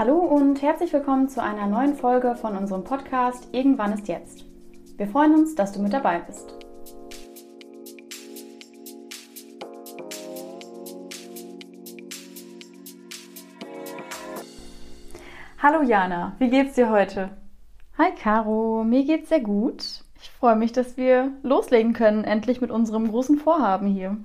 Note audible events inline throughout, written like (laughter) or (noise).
Hallo und herzlich willkommen zu einer neuen Folge von unserem Podcast Irgendwann ist jetzt. Wir freuen uns, dass du mit dabei bist. Hallo Jana, wie geht's dir heute? Hi Caro, mir geht's sehr gut. Ich freue mich, dass wir loslegen können, endlich mit unserem großen Vorhaben hier.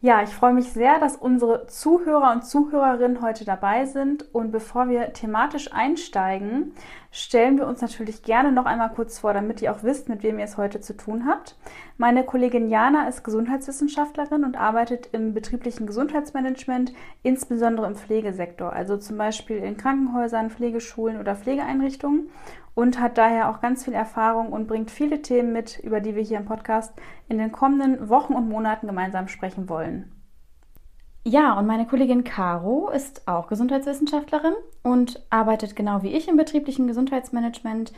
Ja, ich freue mich sehr, dass unsere Zuhörer und Zuhörerinnen heute dabei sind. Und bevor wir thematisch einsteigen, stellen wir uns natürlich gerne noch einmal kurz vor, damit ihr auch wisst, mit wem ihr es heute zu tun habt. Meine Kollegin Jana ist Gesundheitswissenschaftlerin und arbeitet im betrieblichen Gesundheitsmanagement, insbesondere im Pflegesektor, also zum Beispiel in Krankenhäusern, Pflegeschulen oder Pflegeeinrichtungen und hat daher auch ganz viel Erfahrung und bringt viele Themen mit, über die wir hier im Podcast in den kommenden Wochen und Monaten gemeinsam sprechen wollen. Ja, und meine Kollegin Caro ist auch Gesundheitswissenschaftlerin und arbeitet genau wie ich im betrieblichen Gesundheitsmanagement.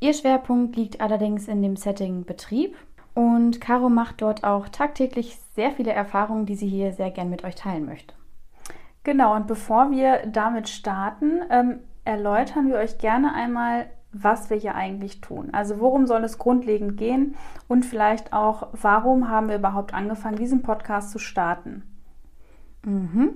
Ihr Schwerpunkt liegt allerdings in dem Setting Betrieb und Caro macht dort auch tagtäglich sehr viele Erfahrungen, die sie hier sehr gern mit euch teilen möchte. Genau, und bevor wir damit starten, ähm, erläutern wir euch gerne einmal, was wir hier eigentlich tun. Also worum soll es grundlegend gehen und vielleicht auch, warum haben wir überhaupt angefangen, diesen Podcast zu starten. Mhm.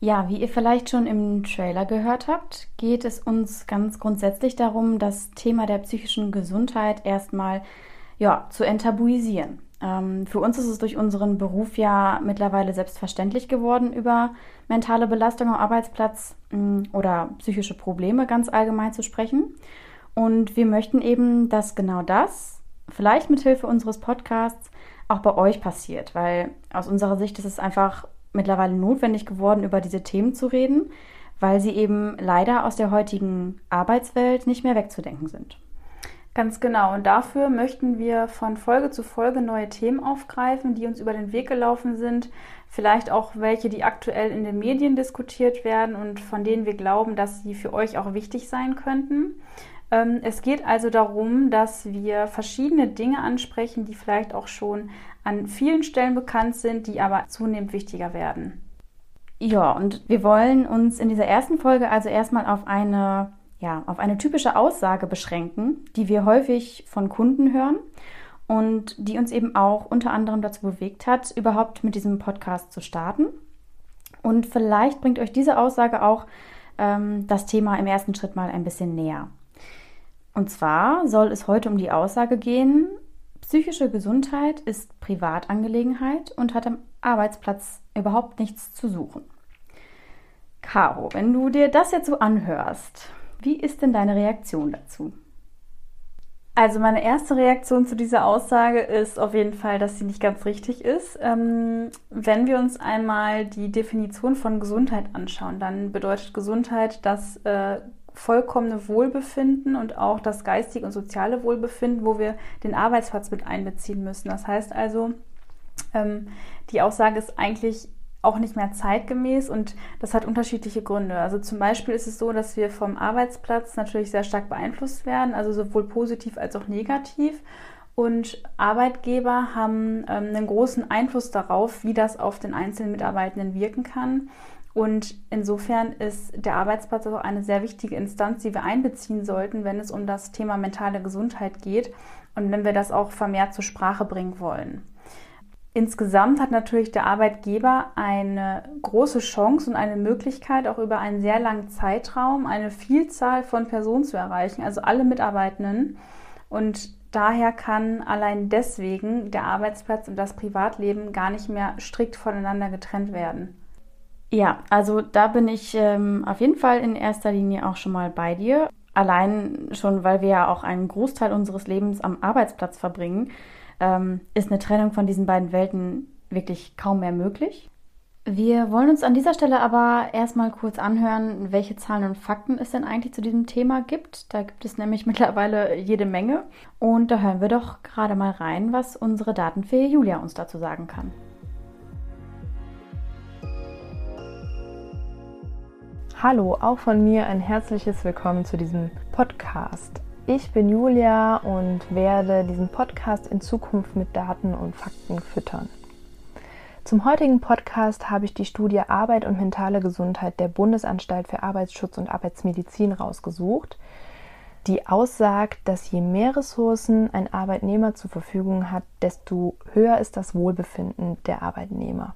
Ja, wie ihr vielleicht schon im Trailer gehört habt, geht es uns ganz grundsätzlich darum, das Thema der psychischen Gesundheit erstmal ja, zu enttabuisieren. Ähm, für uns ist es durch unseren Beruf ja mittlerweile selbstverständlich geworden, über mentale Belastung am Arbeitsplatz mh, mm, oder psychische Probleme ganz allgemein zu sprechen. Und wir möchten eben, dass genau das, vielleicht mit Hilfe unseres Podcasts, auch bei euch passiert, weil aus unserer Sicht ist es einfach mittlerweile notwendig geworden, über diese Themen zu reden, weil sie eben leider aus der heutigen Arbeitswelt nicht mehr wegzudenken sind. Ganz genau. Und dafür möchten wir von Folge zu Folge neue Themen aufgreifen, die uns über den Weg gelaufen sind. Vielleicht auch welche, die aktuell in den Medien diskutiert werden und von denen wir glauben, dass sie für euch auch wichtig sein könnten. Ähm, es geht also darum, dass wir verschiedene Dinge ansprechen, die vielleicht auch schon an vielen Stellen bekannt sind, die aber zunehmend wichtiger werden. Ja, und wir wollen uns in dieser ersten Folge also erstmal auf eine, ja, auf eine typische Aussage beschränken, die wir häufig von Kunden hören und die uns eben auch unter anderem dazu bewegt hat, überhaupt mit diesem Podcast zu starten. Und vielleicht bringt euch diese Aussage auch ähm, das Thema im ersten Schritt mal ein bisschen näher. Und zwar soll es heute um die Aussage gehen, psychische Gesundheit ist Privatangelegenheit und hat am Arbeitsplatz überhaupt nichts zu suchen. Caro, wenn du dir das jetzt so anhörst, wie ist denn deine Reaktion dazu? Also meine erste Reaktion zu dieser Aussage ist auf jeden Fall, dass sie nicht ganz richtig ist. Ähm, wenn wir uns einmal die Definition von Gesundheit anschauen, dann bedeutet Gesundheit, dass äh, vollkommene Wohlbefinden und auch das geistige und soziale Wohlbefinden, wo wir den Arbeitsplatz mit einbeziehen müssen. Das heißt also, ähm, die Aussage ist eigentlich auch nicht mehr zeitgemäß und das hat unterschiedliche Gründe. Also zum Beispiel ist es so, dass wir vom Arbeitsplatz natürlich sehr stark beeinflusst werden, also sowohl positiv als auch negativ. Und Arbeitgeber haben ähm, einen großen Einfluss darauf, wie das auf den einzelnen Mitarbeitenden wirken kann. Und insofern ist der Arbeitsplatz auch eine sehr wichtige Instanz, die wir einbeziehen sollten, wenn es um das Thema mentale Gesundheit geht und wenn wir das auch vermehrt zur Sprache bringen wollen. Insgesamt hat natürlich der Arbeitgeber eine große Chance und eine Möglichkeit, auch über einen sehr langen Zeitraum eine Vielzahl von Personen zu erreichen, also alle Mitarbeitenden. Und daher kann allein deswegen der Arbeitsplatz und das Privatleben gar nicht mehr strikt voneinander getrennt werden. Ja, also da bin ich ähm, auf jeden Fall in erster Linie auch schon mal bei dir. Allein schon, weil wir ja auch einen Großteil unseres Lebens am Arbeitsplatz verbringen, ähm, ist eine Trennung von diesen beiden Welten wirklich kaum mehr möglich. Wir wollen uns an dieser Stelle aber erstmal kurz anhören, welche Zahlen und Fakten es denn eigentlich zu diesem Thema gibt. Da gibt es nämlich (laughs) mittlerweile jede Menge. Und da hören wir doch gerade mal rein, was unsere Datenfee Julia uns dazu sagen kann. Hallo, auch von mir ein herzliches Willkommen zu diesem Podcast. Ich bin Julia und werde diesen Podcast in Zukunft mit Daten und Fakten füttern. Zum heutigen Podcast habe ich die Studie Arbeit und mentale Gesundheit der Bundesanstalt für Arbeitsschutz und Arbeitsmedizin rausgesucht, die aussagt, dass je mehr Ressourcen ein Arbeitnehmer zur Verfügung hat, desto höher ist das Wohlbefinden der Arbeitnehmer.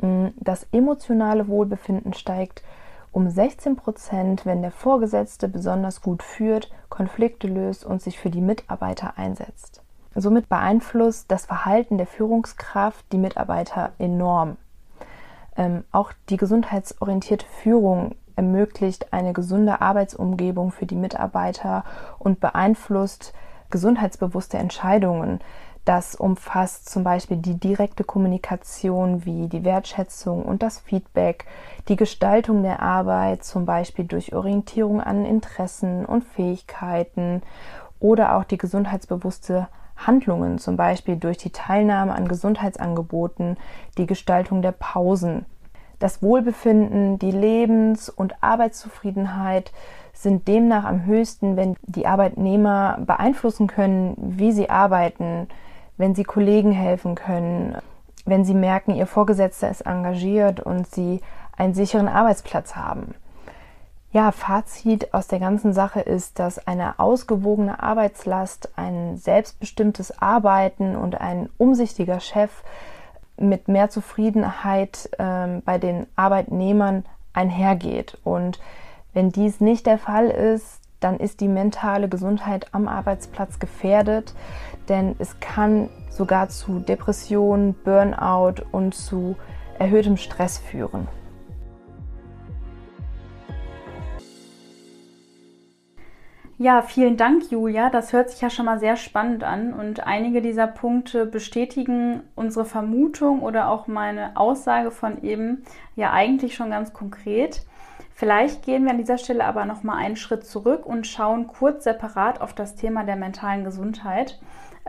Mm, das emotionale Wohlbefinden steigt um 16 Prozent, wenn der Vorgesetzte besonders gut führt, Konflikte löst und sich für die Mitarbeiter einsetzt. Somit beeinflusst das Verhalten der Führungskraft die Mitarbeiter enorm. Ähm, auch die gesundheitsorientierte Führung ermöglicht eine gesunde Arbeitsumgebung für die Mitarbeiter und beeinflusst gesundheitsbewusste Entscheidungen. Das umfasst zum Beispiel die direkte Kommunikation wie die Wertschätzung und das Feedback, die Gestaltung der Arbeit, zum Beispiel durch Orientierung an Interessen und Fähigkeiten oder auch die gesundheitsbewusste Handlungen, zum Beispiel durch die Teilnahme an Gesundheitsangeboten, die Gestaltung der Pausen. Das Wohlbefinden, die Lebens- und Arbeitszufriedenheit sind demnach am höchsten, wenn die Arbeitnehmer beeinflussen können, wie sie arbeiten, wenn sie Kollegen helfen können, wenn sie merken, ihr Vorgesetzter ist engagiert und sie einen sicheren Arbeitsplatz haben. Ja, Fazit aus der ganzen Sache ist, dass eine ausgewogene Arbeitslast, ein selbstbestimmtes Arbeiten und ein umsichtiger Chef mit mehr Zufriedenheit ähm, bei den Arbeitnehmern einhergeht. Und wenn dies nicht der Fall ist, dann ist die mentale Gesundheit am Arbeitsplatz gefährdet, denn es kann sogar zu Depressionen, Burnout und zu erhöhtem Stress führen. Ja, vielen Dank, Julia. Das hört sich ja schon mal sehr spannend an und einige dieser Punkte bestätigen unsere Vermutung oder auch meine Aussage von eben ja eigentlich schon ganz konkret. Vielleicht gehen wir an dieser Stelle aber noch mal einen Schritt zurück und schauen kurz separat auf das Thema der mentalen Gesundheit.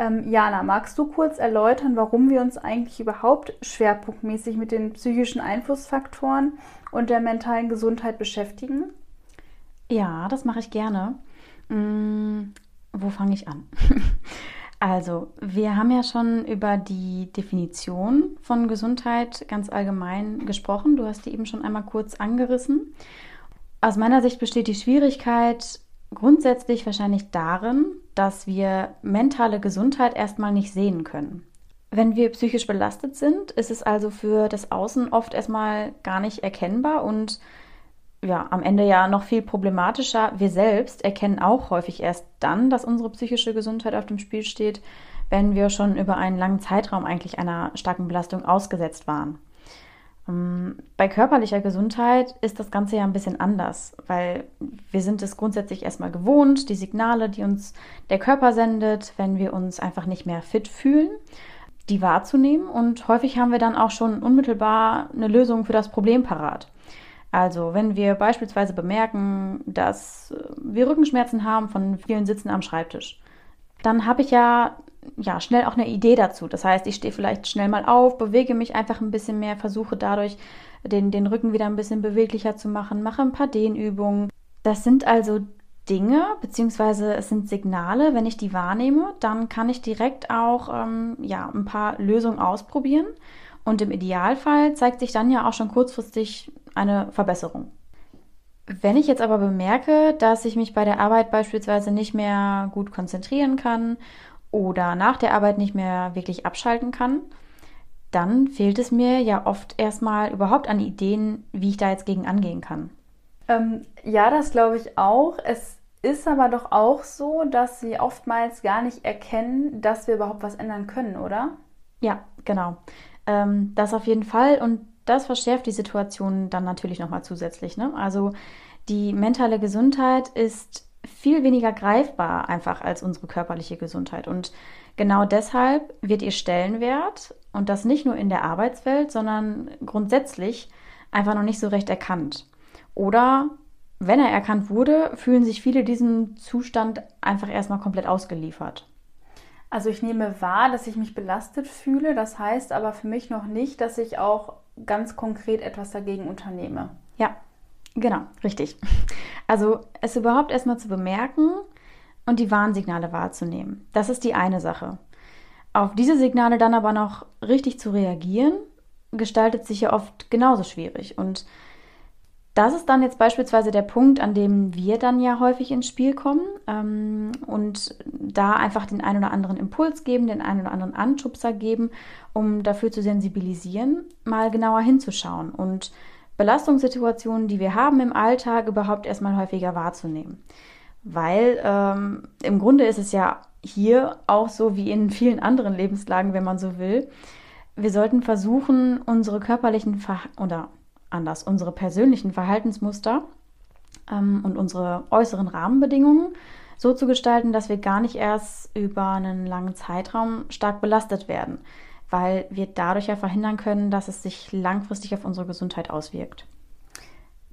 Ähm, Jana, magst du kurz erläutern, warum wir uns eigentlich überhaupt schwerpunktmäßig mit den psychischen Einflussfaktoren und der mentalen Gesundheit beschäftigen? Ja, das mache ich gerne. Hm, wo fange ich an? (laughs) also, wir haben ja schon über die Definition von Gesundheit ganz allgemein gesprochen. Du hast die eben schon einmal kurz angerissen. Aus meiner Sicht besteht die Schwierigkeit grundsätzlich wahrscheinlich darin, dass wir mentale Gesundheit erstmal nicht sehen können. Wenn wir psychisch belastet sind, ist es also für das Außen oft erstmal gar nicht erkennbar und ja, am Ende ja noch viel problematischer. Wir selbst erkennen auch häufig erst dann, dass unsere psychische Gesundheit auf dem Spiel steht, wenn wir schon über einen langen Zeitraum eigentlich einer starken Belastung ausgesetzt waren. Ähm, bei körperlicher Gesundheit ist das Ganze ja ein bisschen anders, weil wir sind es grundsätzlich erstmal gewohnt, die Signale, die uns der Körper sendet, wenn wir uns einfach nicht mehr fit fühlen, die wahrzunehmen und häufig haben wir dann auch schon unmittelbar eine Lösung für das Problem parat. Also, wenn wir beispielsweise bemerken, dass wir Rückenschmerzen haben von vielen Sitzen am Schreibtisch, dann habe ich ja, ja schnell auch eine Idee dazu. Das heißt, ich stehe vielleicht schnell mal auf, bewege mich einfach ein bisschen mehr, versuche dadurch den, den Rücken wieder ein bisschen beweglicher zu machen, mache ein paar Dehnübungen. Das sind also Dinge, beziehungsweise es sind Signale, wenn ich die wahrnehme, dann kann ich direkt auch ähm, ja, ein paar Lösungen ausprobieren. Und im Idealfall zeigt sich dann ja auch schon kurzfristig eine Verbesserung. Wenn ich jetzt aber bemerke, dass ich mich bei der Arbeit beispielsweise nicht mehr gut konzentrieren kann oder nach der Arbeit nicht mehr wirklich abschalten kann, dann fehlt es mir ja oft erstmal überhaupt an Ideen, wie ich da jetzt gegen angehen kann. Ähm, ja, das glaube ich auch. Es ist aber doch auch so, dass sie oftmals gar nicht erkennen, dass wir überhaupt was ändern können, oder? Ja, genau. Ähm, das auf jeden Fall. Und das verschärft die Situation dann natürlich nochmal zusätzlich. Ne? Also die mentale Gesundheit ist viel weniger greifbar einfach als unsere körperliche Gesundheit. Und genau deshalb wird ihr Stellenwert, und das nicht nur in der Arbeitswelt, sondern grundsätzlich einfach noch nicht so recht erkannt. Oder wenn er erkannt wurde, fühlen sich viele diesem Zustand einfach erstmal komplett ausgeliefert. Also ich nehme wahr, dass ich mich belastet fühle. Das heißt aber für mich noch nicht, dass ich auch ganz konkret etwas dagegen unternehme. Ja, genau, richtig. Also es überhaupt erstmal zu bemerken und die Warnsignale wahrzunehmen. Das ist die eine Sache. Auf diese Signale dann aber noch richtig zu reagieren gestaltet sich ja oft genauso schwierig. Und das ist dann jetzt beispielsweise der Punkt, an dem wir dann ja häufig ins Spiel kommen ähm, und da einfach den einen oder anderen Impuls geben, den einen oder anderen Anschubser geben, um dafür zu sensibilisieren, mal genauer hinzuschauen und Belastungssituationen, die wir haben im Alltag, überhaupt erstmal häufiger wahrzunehmen. Weil ähm, im Grunde ist es ja hier auch so wie in vielen anderen Lebenslagen, wenn man so will. Wir sollten versuchen, unsere körperlichen Ver oder anders, unsere persönlichen Verhaltensmuster ähm, und unsere äußeren Rahmenbedingungen so zu gestalten, dass wir gar nicht erst über einen langen Zeitraum stark belastet werden, weil wir dadurch ja verhindern können, dass es sich langfristig auf unsere Gesundheit auswirkt.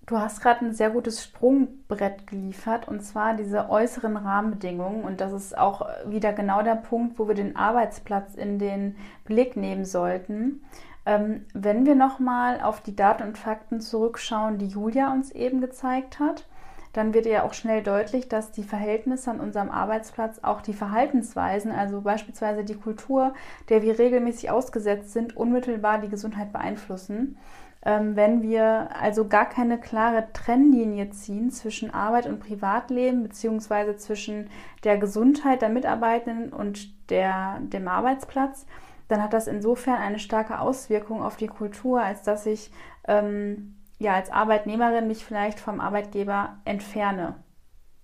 Du hast gerade ein sehr gutes Sprungbrett geliefert und zwar diese äußeren Rahmenbedingungen. Und das ist auch wieder genau der Punkt, wo wir den Arbeitsplatz in den Blick nehmen sollten. Ähm, wenn wir nochmal auf die Daten und Fakten zurückschauen, die Julia uns eben gezeigt hat, dann wird ja auch schnell deutlich, dass die Verhältnisse an unserem Arbeitsplatz auch die Verhaltensweisen, also beispielsweise die Kultur, der wir regelmäßig ausgesetzt sind, unmittelbar die Gesundheit beeinflussen. Ähm, wenn wir also gar keine klare Trennlinie ziehen zwischen Arbeit und Privatleben, beziehungsweise zwischen der Gesundheit der Mitarbeitenden und der, dem Arbeitsplatz, dann hat das insofern eine starke Auswirkung auf die Kultur, als dass ich ähm, ja als Arbeitnehmerin mich vielleicht vom Arbeitgeber entferne.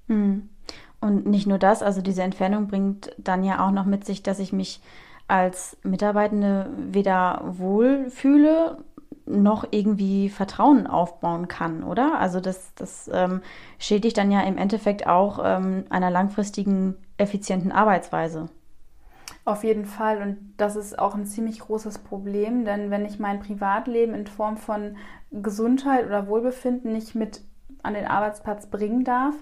Hm. Und nicht nur das, also diese Entfernung bringt dann ja auch noch mit sich, dass ich mich als Mitarbeitende weder wohlfühle noch irgendwie Vertrauen aufbauen kann, oder? Also das, das ähm, schädigt dann ja im Endeffekt auch ähm, einer langfristigen, effizienten Arbeitsweise. Auf jeden Fall. Und das ist auch ein ziemlich großes Problem, denn wenn ich mein Privatleben in Form von Gesundheit oder Wohlbefinden nicht mit an den Arbeitsplatz bringen darf,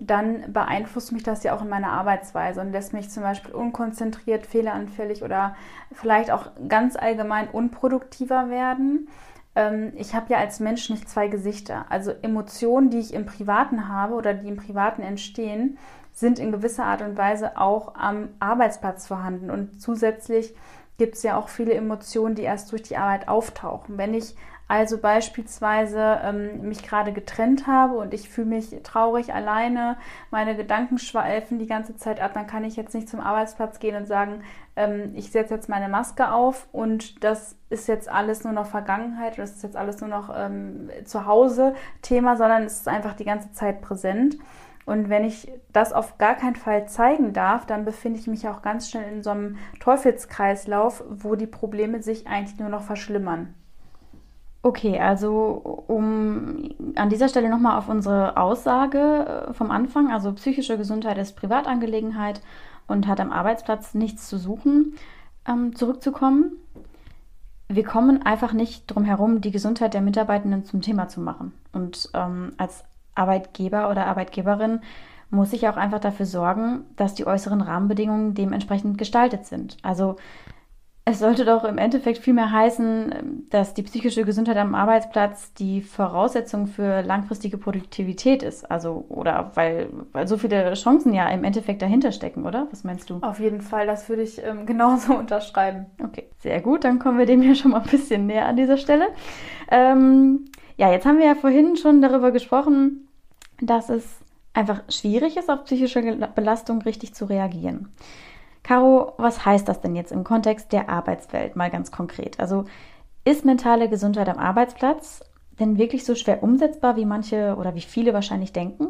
dann beeinflusst mich das ja auch in meiner Arbeitsweise und lässt mich zum Beispiel unkonzentriert, fehleranfällig oder vielleicht auch ganz allgemein unproduktiver werden. Ähm, ich habe ja als Mensch nicht zwei Gesichter. Also Emotionen, die ich im Privaten habe oder die im Privaten entstehen, sind in gewisser Art und Weise auch am Arbeitsplatz vorhanden. Und zusätzlich gibt es ja auch viele Emotionen, die erst durch die Arbeit auftauchen. Wenn ich also beispielsweise ähm, mich gerade getrennt habe und ich fühle mich traurig alleine, meine Gedanken schweifen die ganze Zeit ab, dann kann ich jetzt nicht zum Arbeitsplatz gehen und sagen, ähm, ich setze jetzt meine Maske auf und das ist jetzt alles nur noch Vergangenheit, das ist jetzt alles nur noch ähm, zu Hause Thema, sondern es ist einfach die ganze Zeit präsent. Und wenn ich das auf gar keinen Fall zeigen darf, dann befinde ich mich auch ganz schnell in so einem Teufelskreislauf, wo die Probleme sich eigentlich nur noch verschlimmern. Okay, also um an dieser Stelle nochmal auf unsere Aussage äh, vom Anfang, also psychische Gesundheit ist Privatangelegenheit und hat am Arbeitsplatz nichts zu suchen, ähm, zurückzukommen. Wir kommen einfach nicht drum herum, die Gesundheit der Mitarbeitenden zum Thema zu machen. Und ähm, als Arbeitgeber oder Arbeitgeberin muss ich auch einfach dafür sorgen, dass die äußeren Rahmenbedingungen dementsprechend gestaltet sind. Also es sollte doch im Endeffekt vielmehr heißen, dass die psychische Gesundheit am Arbeitsplatz die Voraussetzung für langfristige Produktivität ist. Also, oder weil, weil so viele Chancen ja im Endeffekt dahinter stecken, oder? Was meinst du? Auf jeden Fall, das würde ich ähm, genauso (laughs) unterschreiben. Okay, sehr gut. Dann kommen wir dem ja schon mal ein bisschen näher an dieser Stelle. Ähm, ja, jetzt haben wir ja vorhin schon darüber gesprochen, dass es einfach schwierig ist, auf psychische Belastung richtig zu reagieren. Caro, was heißt das denn jetzt im Kontext der Arbeitswelt mal ganz konkret? Also ist mentale Gesundheit am Arbeitsplatz denn wirklich so schwer umsetzbar, wie manche oder wie viele wahrscheinlich denken?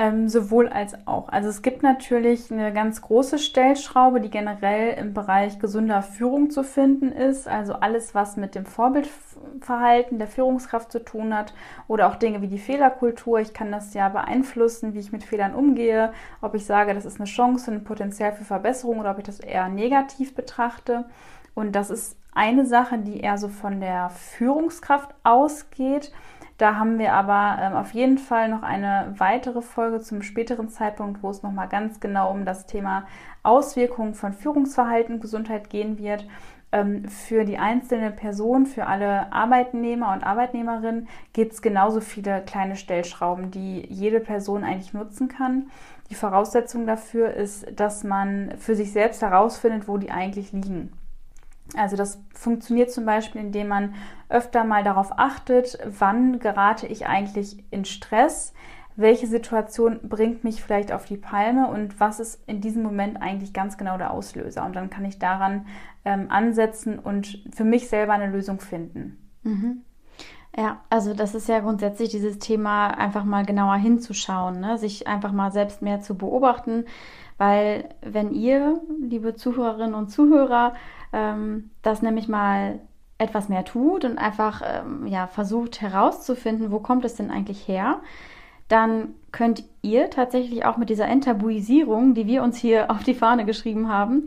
Ähm, sowohl als auch. Also es gibt natürlich eine ganz große Stellschraube, die generell im Bereich gesunder Führung zu finden ist. Also alles, was mit dem Vorbildverhalten der Führungskraft zu tun hat oder auch Dinge wie die Fehlerkultur. Ich kann das ja beeinflussen, wie ich mit Fehlern umgehe, ob ich sage, das ist eine Chance, ein Potenzial für Verbesserung oder ob ich das eher negativ betrachte. Und das ist eine Sache, die eher so von der Führungskraft ausgeht. Da haben wir aber ähm, auf jeden Fall noch eine weitere Folge zum späteren Zeitpunkt, wo es nochmal ganz genau um das Thema Auswirkungen von Führungsverhalten, Gesundheit gehen wird. Ähm, für die einzelne Person, für alle Arbeitnehmer und Arbeitnehmerinnen gibt es genauso viele kleine Stellschrauben, die jede Person eigentlich nutzen kann. Die Voraussetzung dafür ist, dass man für sich selbst herausfindet, wo die eigentlich liegen. Also das funktioniert zum Beispiel, indem man öfter mal darauf achtet, wann gerate ich eigentlich in Stress, welche Situation bringt mich vielleicht auf die Palme und was ist in diesem Moment eigentlich ganz genau der Auslöser. Und dann kann ich daran ähm, ansetzen und für mich selber eine Lösung finden. Mhm. Ja, also das ist ja grundsätzlich dieses Thema, einfach mal genauer hinzuschauen, ne? sich einfach mal selbst mehr zu beobachten, weil wenn ihr, liebe Zuhörerinnen und Zuhörer, ähm, das nämlich mal etwas mehr tut und einfach ähm, ja, versucht herauszufinden, wo kommt es denn eigentlich her, dann könnt ihr tatsächlich auch mit dieser Enttabuisierung, die wir uns hier (laughs) auf die Fahne geschrieben haben,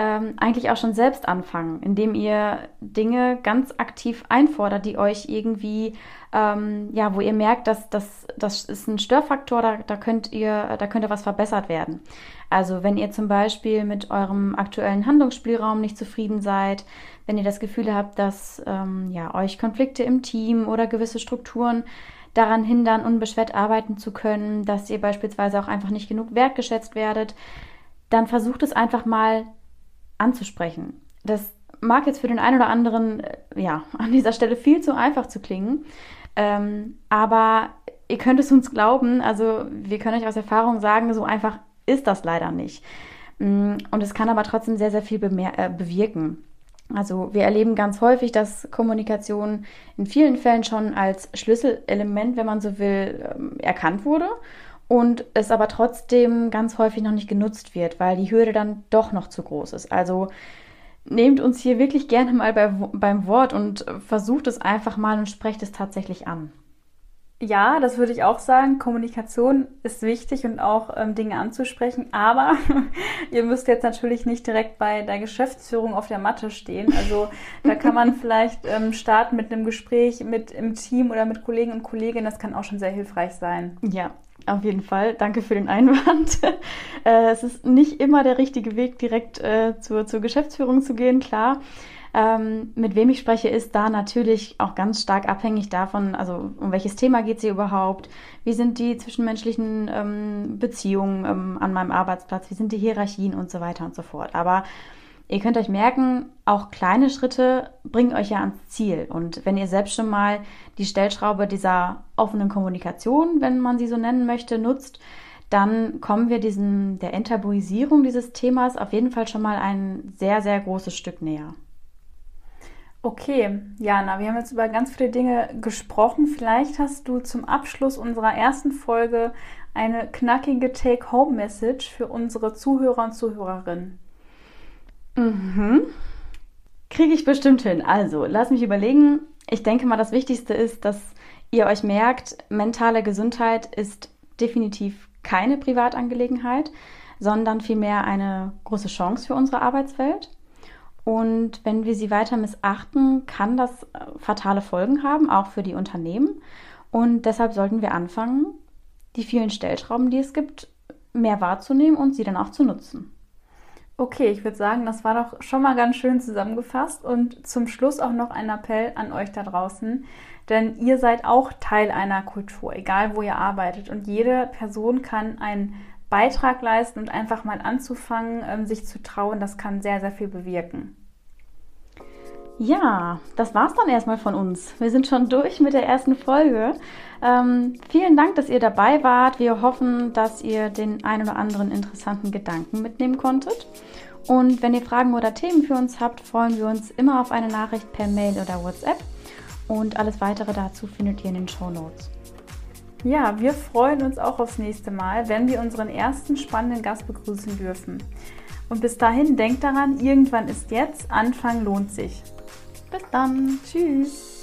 ähm, eigentlich auch schon selbst anfangen, indem ihr Dinge ganz aktiv einfordert, die euch irgendwie, ähm, ja, wo ihr merkt, dass das, das ist ein Störfaktor, da, da könnt ihr, da könnte was verbessert werden. Also wenn ihr zum Beispiel mit eurem aktuellen Handlungsspielraum nicht zufrieden seid, wenn ihr das Gefühl habt, dass ähm, ja, euch Konflikte im Team oder gewisse Strukturen daran hindern, unbeschwert arbeiten zu können, dass ihr beispielsweise auch einfach nicht genug wertgeschätzt werdet, dann versucht es einfach mal anzusprechen. Das mag jetzt für den einen oder anderen, äh, ja, (laughs) an dieser Stelle viel zu einfach zu klingen, ähm, aber ihr könnt es uns glauben, also wir können euch aus Erfahrung sagen, so einfach ist das leider nicht. Mm, und es kann aber trotzdem sehr, sehr viel äh, bewirken. Also wir erleben ganz häufig, dass Kommunikation in vielen Fällen schon als Schlüsselelement, wenn man so will, ähm, erkannt wurde und es aber trotzdem ganz häufig noch nicht genutzt wird, weil die Hürde dann doch noch zu groß ist. Also nehmt uns hier wirklich gerne mal bei, beim Wort und versucht es einfach mal und sprecht es tatsächlich an. Ja, das würde ich auch sagen. Kommunikation ist wichtig und auch ähm, Dinge anzusprechen. Aber (laughs) ihr müsst jetzt natürlich nicht direkt bei der Geschäftsführung auf der Matte stehen. Also da kann man (laughs) vielleicht ähm, starten mit einem Gespräch mit im Team oder mit Kollegen und Kolleginnen. Das kann auch schon sehr hilfreich sein. Ja, auf jeden Fall, danke für den Einwand. (laughs) Äh, es ist nicht immer der richtige Weg, direkt äh, zur, zur Geschäftsführung zu gehen, klar. Ähm, mit wem ich spreche, ist da natürlich auch ganz stark abhängig davon, also um welches Thema geht es hier überhaupt, wie sind die zwischenmenschlichen ähm, Beziehungen ähm, an meinem Arbeitsplatz, wie sind die Hierarchien und so weiter und so fort. Aber Ihr könnt euch merken, auch kleine Schritte bringen euch ja ans Ziel. Und wenn ihr selbst schon mal die Stellschraube dieser offenen Kommunikation, wenn man sie so nennen möchte, nutzt, dann kommen wir diesem, der Enttabuisierung dieses Themas auf jeden Fall schon mal ein sehr, sehr großes Stück näher. Okay, Jana, wir haben jetzt über ganz viele Dinge gesprochen. Vielleicht hast du zum Abschluss unserer ersten Folge eine knackige Take-Home-Message für unsere Zuhörer und Zuhörerinnen. Mhm. Kriege ich bestimmt hin. Also, lass mich überlegen. Ich denke mal, das Wichtigste ist, dass ihr euch merkt, mentale Gesundheit ist definitiv keine Privatangelegenheit, sondern vielmehr eine große Chance für unsere Arbeitswelt. Und wenn wir sie weiter missachten, kann das äh, fatale Folgen haben, auch für die Unternehmen. Und deshalb sollten wir anfangen, die vielen Stellschrauben, die es gibt, mehr wahrzunehmen und sie dann auch zu nutzen. Okay, ich würde sagen, das war doch schon mal ganz schön zusammengefasst und zum Schluss auch noch ein Appell an euch da draußen, denn ihr seid auch Teil einer Kultur, egal wo ihr arbeitet. Und jede Person kann einen Beitrag leisten und einfach mal anzufangen, ähm, sich zu trauen, das kann sehr, sehr viel bewirken. Ja, das war's dann erstmal von uns. Wir sind schon durch mit der ersten Folge. Ähm, vielen Dank, dass ihr dabei wart. Wir hoffen, dass ihr den ein oder anderen interessanten Gedanken mitnehmen konntet. Und wenn ihr Fragen oder Themen für uns habt, freuen wir uns immer auf eine Nachricht per Mail oder WhatsApp. Und alles weitere dazu findet ihr in den Show Notes. Ja, wir freuen uns auch aufs nächste Mal, wenn wir unseren ersten spannenden Gast begrüßen dürfen. Und bis dahin denkt daran, irgendwann ist jetzt, Anfang lohnt sich. Bis dann. Tschüss.